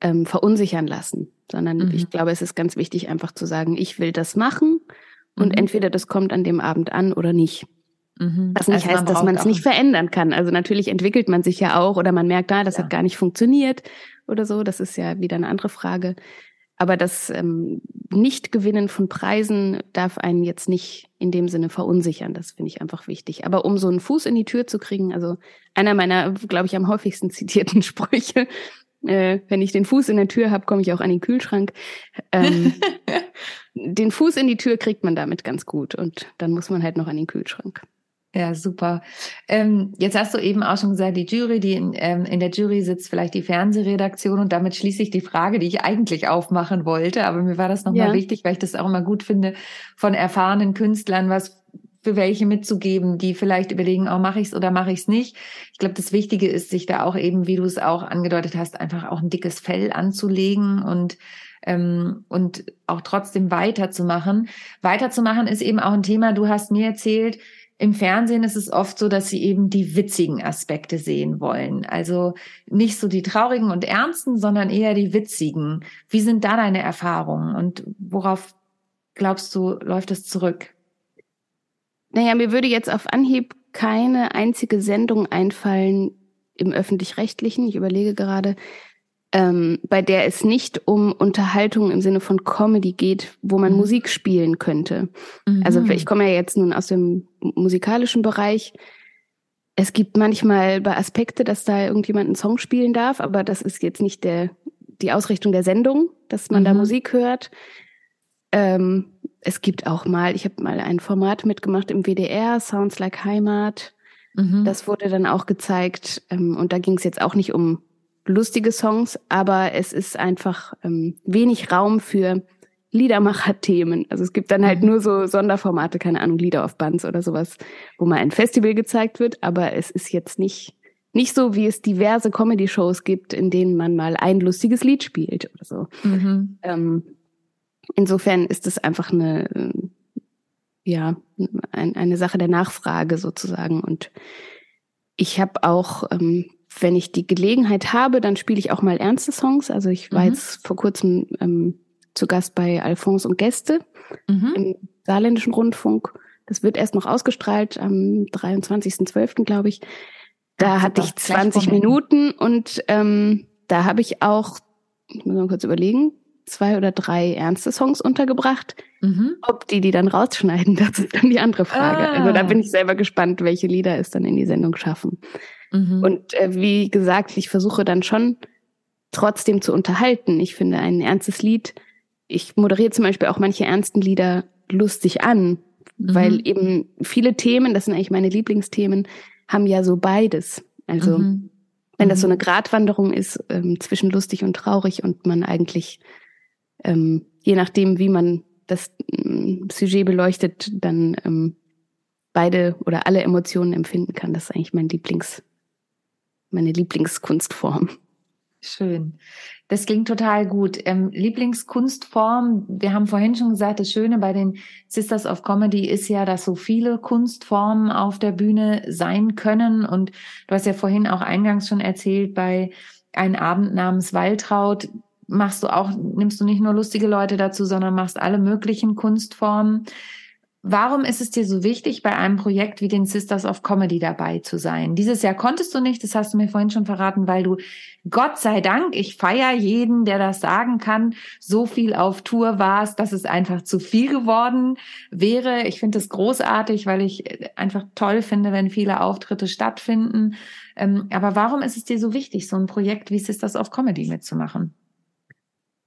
ähm, verunsichern lassen, sondern mhm. ich glaube, es ist ganz wichtig, einfach zu sagen, ich will das machen und mhm. entweder das kommt an dem Abend an oder nicht. Mhm. Was nicht also heißt, dass man es nicht verändern kann. Also natürlich entwickelt man sich ja auch oder man merkt, ah, das ja. hat gar nicht funktioniert oder so. Das ist ja wieder eine andere Frage. Aber das ähm, Nicht-Gewinnen von Preisen darf einen jetzt nicht in dem Sinne verunsichern. Das finde ich einfach wichtig. Aber um so einen Fuß in die Tür zu kriegen, also einer meiner, glaube ich, am häufigsten zitierten Sprüche, äh, wenn ich den Fuß in der Tür habe, komme ich auch an den Kühlschrank. Ähm, den Fuß in die Tür kriegt man damit ganz gut und dann muss man halt noch an den Kühlschrank. Ja, super. Ähm, jetzt hast du eben auch schon gesagt, die Jury, die in, ähm, in der Jury sitzt vielleicht die Fernsehredaktion und damit schließe ich die Frage, die ich eigentlich aufmachen wollte, aber mir war das nochmal ja. wichtig, weil ich das auch immer gut finde, von erfahrenen Künstlern was für welche mitzugeben, die vielleicht überlegen, oh, mache ich's oder mache ich's nicht. Ich glaube, das Wichtige ist, sich da auch eben, wie du es auch angedeutet hast, einfach auch ein dickes Fell anzulegen und ähm, und auch trotzdem weiterzumachen. Weiterzumachen ist eben auch ein Thema. Du hast mir erzählt, im Fernsehen ist es oft so, dass sie eben die witzigen Aspekte sehen wollen. Also nicht so die traurigen und ernsten, sondern eher die witzigen. Wie sind da deine Erfahrungen und worauf glaubst du, läuft es zurück? Naja, mir würde jetzt auf Anhieb keine einzige Sendung einfallen im öffentlich-rechtlichen. Ich überlege gerade, ähm, bei der es nicht um Unterhaltung im Sinne von Comedy geht, wo man mhm. Musik spielen könnte. Mhm. Also ich komme ja jetzt nun aus dem musikalischen Bereich. Es gibt manchmal bei Aspekte, dass da irgendjemand einen Song spielen darf, aber das ist jetzt nicht der, die Ausrichtung der Sendung, dass man mhm. da Musik hört. Ähm, es gibt auch mal, ich habe mal ein Format mitgemacht im WDR, Sounds Like Heimat. Mhm. Das wurde dann auch gezeigt. Ähm, und da ging es jetzt auch nicht um lustige Songs, aber es ist einfach ähm, wenig Raum für Liedermacher-Themen. Also es gibt dann halt mhm. nur so Sonderformate, keine Ahnung, Lieder auf Bands oder sowas, wo mal ein Festival gezeigt wird, aber es ist jetzt nicht, nicht so, wie es diverse Comedy-Shows gibt, in denen man mal ein lustiges Lied spielt oder so. Mhm. Ähm, insofern ist es einfach eine, ja, ein, eine Sache der Nachfrage sozusagen. Und ich habe auch ähm, wenn ich die Gelegenheit habe, dann spiele ich auch mal ernste Songs. Also ich war mhm. jetzt vor kurzem ähm, zu Gast bei Alphonse und Gäste mhm. im saarländischen Rundfunk. Das wird erst noch ausgestrahlt am 23.12., glaube ich. Da Ach, hatte ich 20 Minuten und ähm, da habe ich auch, ich muss mal kurz überlegen, zwei oder drei ernste Songs untergebracht. Mhm. Ob die die dann rausschneiden, das ist dann die andere Frage. Ah. Also da bin ich selber gespannt, welche Lieder es dann in die Sendung schaffen. Mhm. Und äh, wie gesagt, ich versuche dann schon trotzdem zu unterhalten. Ich finde ein ernstes Lied, ich moderiere zum Beispiel auch manche ernsten Lieder lustig an, mhm. weil eben viele Themen, das sind eigentlich meine Lieblingsthemen, haben ja so beides. Also mhm. wenn das so mhm. eine Gratwanderung ist ähm, zwischen lustig und traurig und man eigentlich ähm, je nachdem, wie man das ähm, Sujet beleuchtet, dann ähm, beide oder alle Emotionen empfinden kann. Das ist eigentlich mein Lieblings, meine Lieblingskunstform. Schön. Das klingt total gut. Ähm, Lieblingskunstform, wir haben vorhin schon gesagt, das Schöne bei den Sisters of Comedy ist ja, dass so viele Kunstformen auf der Bühne sein können. Und du hast ja vorhin auch eingangs schon erzählt, bei einem Abend namens Waltraud machst du auch, nimmst du nicht nur lustige Leute dazu, sondern machst alle möglichen Kunstformen. Warum ist es dir so wichtig, bei einem Projekt wie den Sisters of Comedy dabei zu sein? Dieses Jahr konntest du nicht, das hast du mir vorhin schon verraten, weil du, Gott sei Dank, ich feiere jeden, der das sagen kann, so viel auf Tour warst, dass es einfach zu viel geworden wäre. Ich finde es großartig, weil ich einfach toll finde, wenn viele Auftritte stattfinden. Ähm, aber warum ist es dir so wichtig, so ein Projekt wie Sisters of Comedy mitzumachen?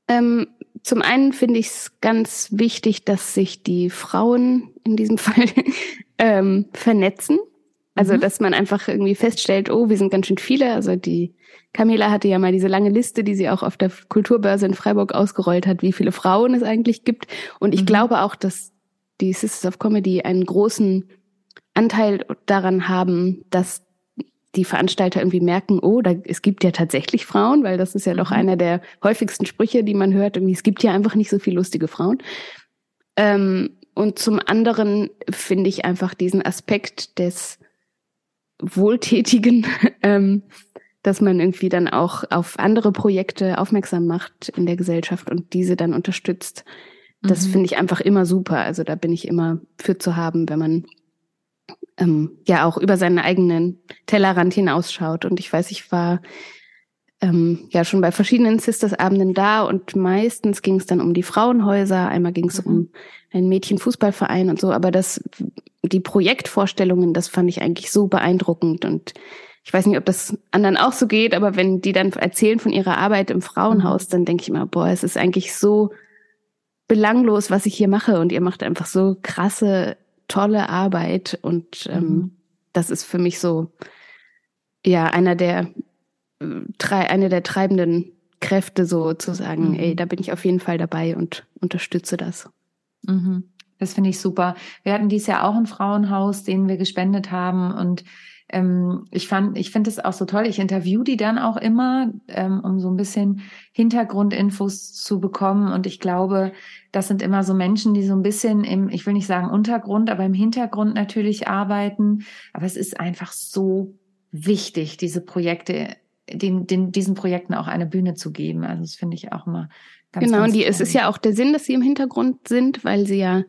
Ähm, zum einen finde ich es ganz wichtig, dass sich die Frauen in diesem Fall ähm, vernetzen. Also, mhm. dass man einfach irgendwie feststellt, oh, wir sind ganz schön viele. Also die Camila hatte ja mal diese lange Liste, die sie auch auf der Kulturbörse in Freiburg ausgerollt hat, wie viele Frauen es eigentlich gibt. Und ich mhm. glaube auch, dass die Sisters of Comedy einen großen Anteil daran haben, dass die Veranstalter irgendwie merken, oh, da, es gibt ja tatsächlich Frauen, weil das ist ja doch mhm. einer der häufigsten Sprüche, die man hört. Irgendwie, es gibt ja einfach nicht so viele lustige Frauen. Ähm, und zum anderen finde ich einfach diesen Aspekt des Wohltätigen, ähm, dass man irgendwie dann auch auf andere Projekte aufmerksam macht in der Gesellschaft und diese dann unterstützt. Das mhm. finde ich einfach immer super. Also da bin ich immer für zu haben, wenn man ähm, ja auch über seinen eigenen Tellerrand hinausschaut. Und ich weiß, ich war ähm, ja schon bei verschiedenen Sisters-Abenden da und meistens ging es dann um die Frauenhäuser, einmal ging es mhm. um einen Mädchenfußballverein und so, aber das, die Projektvorstellungen, das fand ich eigentlich so beeindruckend und ich weiß nicht, ob das anderen auch so geht, aber wenn die dann erzählen von ihrer Arbeit im Frauenhaus, mhm. dann denke ich immer, boah, es ist eigentlich so belanglos, was ich hier mache und ihr macht einfach so krasse tolle Arbeit und ähm, mhm. das ist für mich so ja einer der äh, eine der treibenden Kräfte so zu sagen, mhm. ey, da bin ich auf jeden Fall dabei und unterstütze das. Mhm. Das finde ich super. Wir hatten dies Jahr auch ein Frauenhaus, den wir gespendet haben und ähm, ich fand, ich finde es auch so toll. Ich interview die dann auch immer, ähm, um so ein bisschen Hintergrundinfos zu bekommen. Und ich glaube, das sind immer so Menschen, die so ein bisschen im, ich will nicht sagen Untergrund, aber im Hintergrund natürlich arbeiten. Aber es ist einfach so wichtig, diese Projekte, den, den, diesen Projekten auch eine Bühne zu geben. Also das finde ich auch immer ganz Genau, ganz und die, es ist ja auch der Sinn, dass sie im Hintergrund sind, weil sie ja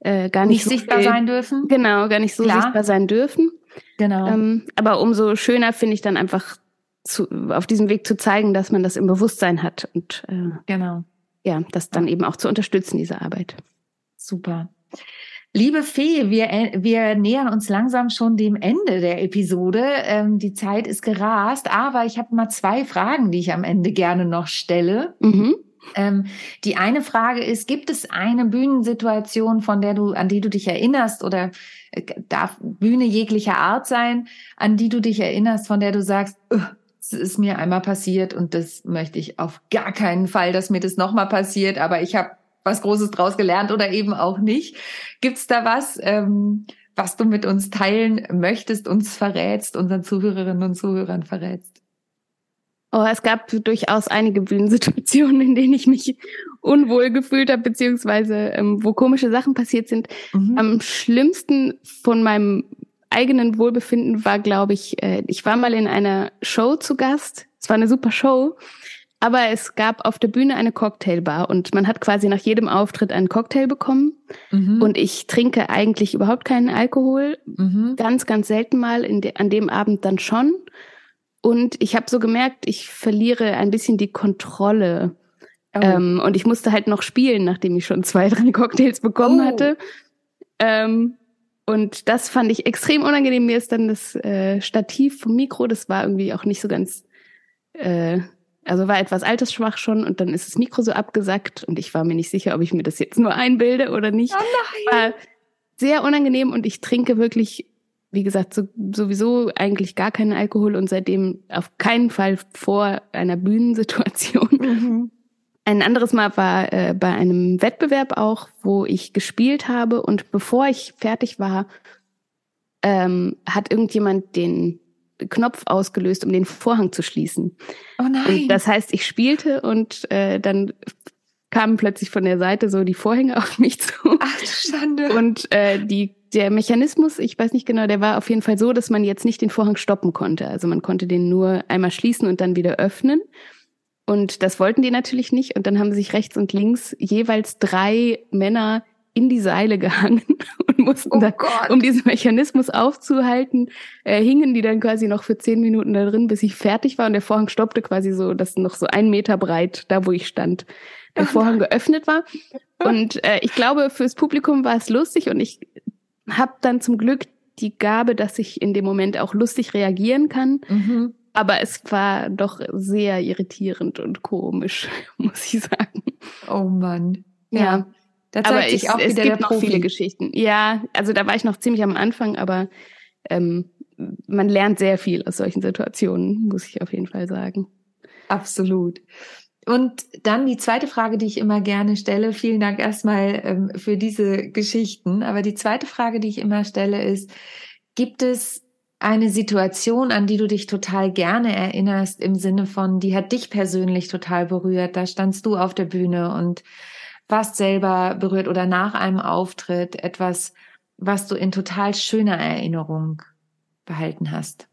äh, gar nicht, nicht so sichtbar viel, sein dürfen. Genau, gar nicht so Klar. sichtbar sein dürfen. Genau. Ähm, aber umso schöner finde ich dann einfach zu, auf diesem Weg zu zeigen, dass man das im Bewusstsein hat und äh, genau. ja, das dann eben auch zu unterstützen, diese Arbeit. Super. Liebe Fee, wir, wir nähern uns langsam schon dem Ende der Episode. Ähm, die Zeit ist gerast, aber ich habe mal zwei Fragen, die ich am Ende gerne noch stelle. Mhm. Ähm, die eine Frage ist, gibt es eine Bühnensituation, von der du, an die du dich erinnerst oder äh, darf Bühne jeglicher Art sein, an die du dich erinnerst, von der du sagst, es ist mir einmal passiert und das möchte ich auf gar keinen Fall, dass mir das nochmal passiert, aber ich habe was Großes draus gelernt oder eben auch nicht. Gibt's da was, ähm, was du mit uns teilen möchtest, uns verrätst, unseren Zuhörerinnen und Zuhörern verrätst? Oh, es gab durchaus einige Bühnensituationen, in denen ich mich unwohl gefühlt habe, beziehungsweise ähm, wo komische Sachen passiert sind. Mhm. Am schlimmsten von meinem eigenen Wohlbefinden war, glaube ich, äh, ich war mal in einer Show zu Gast. Es war eine super Show, aber es gab auf der Bühne eine Cocktailbar und man hat quasi nach jedem Auftritt einen Cocktail bekommen. Mhm. Und ich trinke eigentlich überhaupt keinen Alkohol, mhm. ganz, ganz selten mal, de an dem Abend dann schon. Und ich habe so gemerkt, ich verliere ein bisschen die Kontrolle. Oh. Ähm, und ich musste halt noch spielen, nachdem ich schon zwei, drei Cocktails bekommen oh. hatte. Ähm, und das fand ich extrem unangenehm. Mir ist dann das äh, Stativ vom Mikro, das war irgendwie auch nicht so ganz, äh, also war etwas altersschwach schon und dann ist das Mikro so abgesackt und ich war mir nicht sicher, ob ich mir das jetzt nur einbilde oder nicht. Oh nein. War sehr unangenehm und ich trinke wirklich wie gesagt, so, sowieso eigentlich gar keinen Alkohol und seitdem auf keinen Fall vor einer Bühnensituation. Mhm. Ein anderes Mal war äh, bei einem Wettbewerb auch, wo ich gespielt habe und bevor ich fertig war, ähm, hat irgendjemand den Knopf ausgelöst, um den Vorhang zu schließen. Oh nein. Und das heißt, ich spielte und äh, dann kamen plötzlich von der Seite so die Vorhänge auf mich zu. Ach du Schande. Und äh, die, der Mechanismus, ich weiß nicht genau, der war auf jeden Fall so, dass man jetzt nicht den Vorhang stoppen konnte. Also man konnte den nur einmal schließen und dann wieder öffnen. Und das wollten die natürlich nicht. Und dann haben sich rechts und links jeweils drei Männer in die Seile gehangen und mussten Oh dann, Gott. um diesen Mechanismus aufzuhalten, äh, hingen die dann quasi noch für zehn Minuten da drin, bis ich fertig war und der Vorhang stoppte quasi so, dass noch so ein Meter breit, da wo ich stand, der Oh Vorhang geöffnet war. Und äh, ich glaube, fürs Publikum war es lustig und ich habe dann zum Glück die Gabe, dass ich in dem Moment auch lustig reagieren kann. Mhm. Aber es war doch sehr irritierend und komisch, muss ich sagen. Oh Mann. Ja. Da Aber zeigt sich ich, auch es wieder gibt der noch viele Geschichten. Ja, also da war ich noch ziemlich am Anfang, aber ähm, man lernt sehr viel aus solchen Situationen, muss ich auf jeden Fall sagen. Absolut. Und dann die zweite Frage, die ich immer gerne stelle. Vielen Dank erstmal ähm, für diese Geschichten. Aber die zweite Frage, die ich immer stelle, ist, gibt es eine Situation, an die du dich total gerne erinnerst, im Sinne von, die hat dich persönlich total berührt. Da standst du auf der Bühne und warst selber berührt oder nach einem Auftritt etwas, was du in total schöner Erinnerung behalten hast.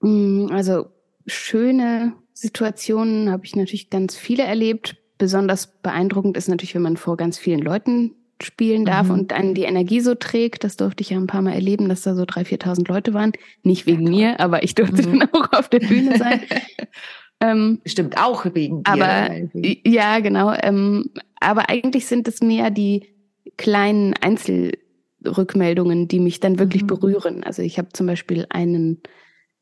Mm, Also schöne Situationen habe ich natürlich ganz viele erlebt. Besonders beeindruckend ist natürlich, wenn man vor ganz vielen Leuten spielen darf Mhm. und einen die Energie so trägt. Das durfte ich ja ein paar Mal erleben, dass da so 3.000, 4.000 Leute waren. Nicht wegen toll. mir, aber ich durfte Mhm. dann auch auf der Bühne sein. ähm, Bestimmt auch wegen dir. Aber weil- ja, genau. Ähm, aber eigentlich sind es mehr die kleinen Einzelrückmeldungen, die mich dann wirklich Mhm. berühren. Also ich habe zum Beispiel einen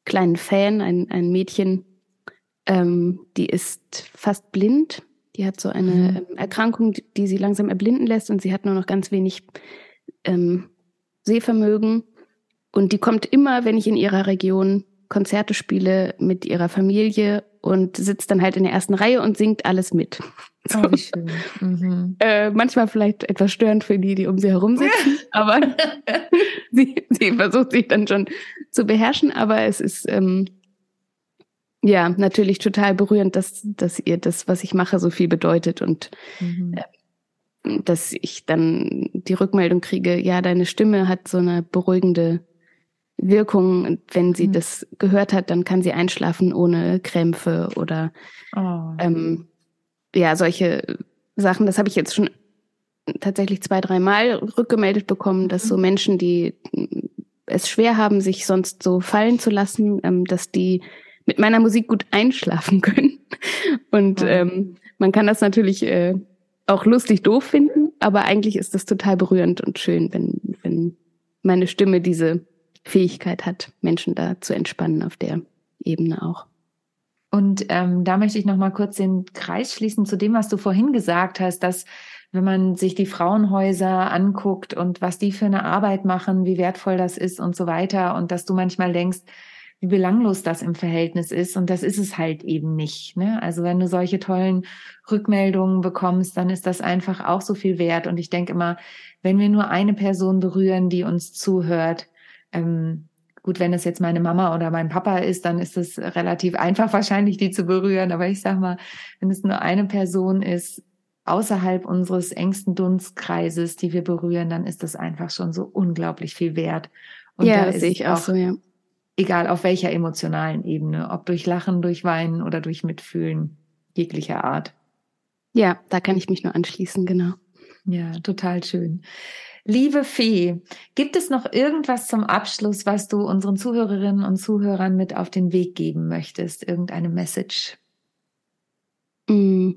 kleinen Fan, ein, ein Mädchen, ähm, die ist fast blind. Die hat so eine Mhm. ähm, Erkrankung, die- die sie langsam erblinden lässt und sie hat nur noch ganz wenig ähm, Sehvermögen. Und die kommt immer, wenn ich in ihrer Region Konzerte spiele, mit ihrer Familie und sitzt dann halt in der ersten Reihe und singt alles mit. So. Oh, wie schön. Mhm. Äh, manchmal vielleicht etwas störend für die, die um sie herum sitzen, aber sie, sie versucht sich dann schon zu beherrschen, aber es ist ähm, ja natürlich total berührend, dass, dass ihr das, was ich mache, so viel bedeutet und Mhm. dass ich dann die Rückmeldung kriege, ja, deine Stimme hat so eine beruhigende Wirkung. Und wenn sie Mhm. das gehört hat, dann kann sie einschlafen ohne Krämpfe oder Oh. ähm, ja, solche Sachen. Das habe ich jetzt schon tatsächlich zwei, dreimal rückgemeldet bekommen, dass so Mhm. Menschen, die es schwer haben, sich sonst so fallen zu lassen, ähm, dass die mit meiner Musik gut einschlafen können. Und Ja. ähm, man kann das natürlich äh, auch lustig doof finden, aber eigentlich ist das total berührend und schön, wenn, wenn meine Stimme diese Fähigkeit hat, Menschen da zu entspannen auf der Ebene auch. Und ähm, da möchte ich noch mal kurz den Kreis schließen zu dem, was du vorhin gesagt hast, dass wenn man sich die Frauenhäuser anguckt und was die für eine Arbeit machen, wie wertvoll das ist und so weiter und dass du manchmal denkst, wie belanglos das im Verhältnis ist und das ist es halt eben nicht. Ne? Also wenn du solche tollen Rückmeldungen bekommst, dann ist das einfach auch so viel wert. Und ich denke immer, wenn wir nur eine Person berühren, die uns zuhört, ähm, Gut, wenn es jetzt meine Mama oder mein Papa ist, dann ist es relativ einfach wahrscheinlich, die zu berühren. Aber ich sag mal, wenn es nur eine Person ist, außerhalb unseres engsten Dunstkreises, die wir berühren, dann ist das einfach schon so unglaublich viel wert. Und ja, da das ist ich auch so, ja. Egal auf welcher emotionalen Ebene, ob durch Lachen, durch Weinen oder durch Mitfühlen jeglicher Art. Ja, da kann ich mich nur anschließen, genau. Ja, total schön. Liebe Fee, gibt es noch irgendwas zum Abschluss, was du unseren Zuhörerinnen und Zuhörern mit auf den Weg geben möchtest? Irgendeine Message? Mm,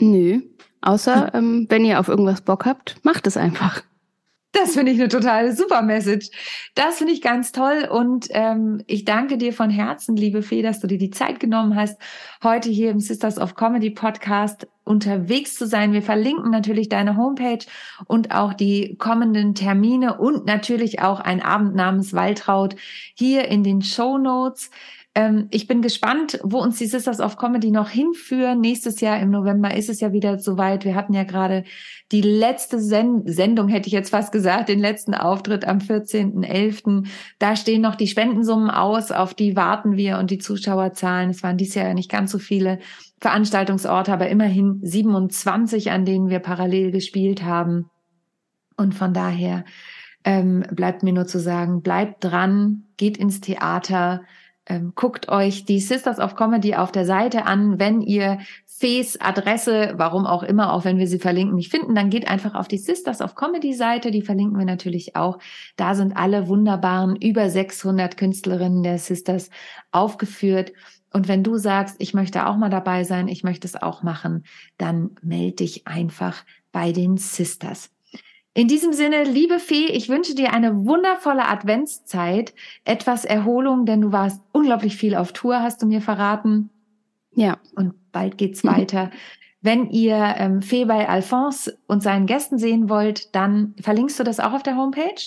nö. Außer, ähm, wenn ihr auf irgendwas Bock habt, macht es einfach. Das finde ich eine totale super Message. Das finde ich ganz toll und ähm, ich danke dir von Herzen, liebe Fee, dass du dir die Zeit genommen hast, heute hier im Sisters of Comedy Podcast unterwegs zu sein. Wir verlinken natürlich deine Homepage und auch die kommenden Termine und natürlich auch ein Abend namens Waltraud hier in den Show Notes. Ähm, ich bin gespannt, wo uns die Sisters of Comedy noch hinführen. Nächstes Jahr im November ist es ja wieder soweit. Wir hatten ja gerade die letzte Sen Sendung, hätte ich jetzt fast gesagt, den letzten Auftritt am 14.11. Da stehen noch die Spendensummen aus, auf die warten wir und die Zuschauerzahlen. Es waren dieses Jahr ja nicht ganz so viele Veranstaltungsorte, aber immerhin 27, an denen wir parallel gespielt haben. Und von daher ähm, bleibt mir nur zu sagen, bleibt dran, geht ins Theater, ähm, guckt euch die Sisters of Comedy auf der Seite an. Wenn ihr Fees Adresse, warum auch immer, auch wenn wir sie verlinken, nicht finden, dann geht einfach auf die Sisters of Comedy Seite. Die verlinken wir natürlich auch. Da sind alle wunderbaren über 600 Künstlerinnen der Sisters aufgeführt. Und wenn du sagst, ich möchte auch mal dabei sein, ich möchte es auch machen, dann melde dich einfach bei den Sisters. In diesem Sinne, liebe Fee, ich wünsche dir eine wundervolle Adventszeit, etwas Erholung, denn du warst unglaublich viel auf Tour, hast du mir verraten. Ja. Und bald geht's weiter. Wenn ihr ähm, Fee bei Alphonse und seinen Gästen sehen wollt, dann verlinkst du das auch auf der Homepage?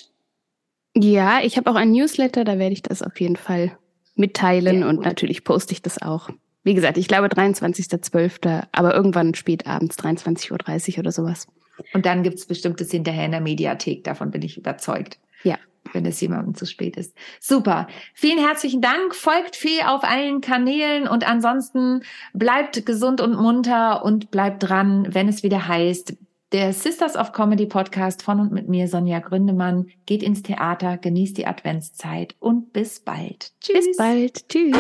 Ja, ich habe auch ein Newsletter, da werde ich das auf jeden Fall mitteilen und natürlich poste ich das auch. Wie gesagt, ich glaube 23.12., aber irgendwann spät abends, 23.30 Uhr oder sowas. Und dann gibt's bestimmtes hinterher in der Mediathek, davon bin ich überzeugt. Ja. Wenn es jemandem zu spät ist. Super. Vielen herzlichen Dank. Folgt Fee auf allen Kanälen und ansonsten bleibt gesund und munter und bleibt dran, wenn es wieder heißt, der Sisters of Comedy Podcast von und mit mir, Sonja Gründemann, geht ins Theater, genießt die Adventszeit und bis bald. Tschüss. Bis bald. Tschüss.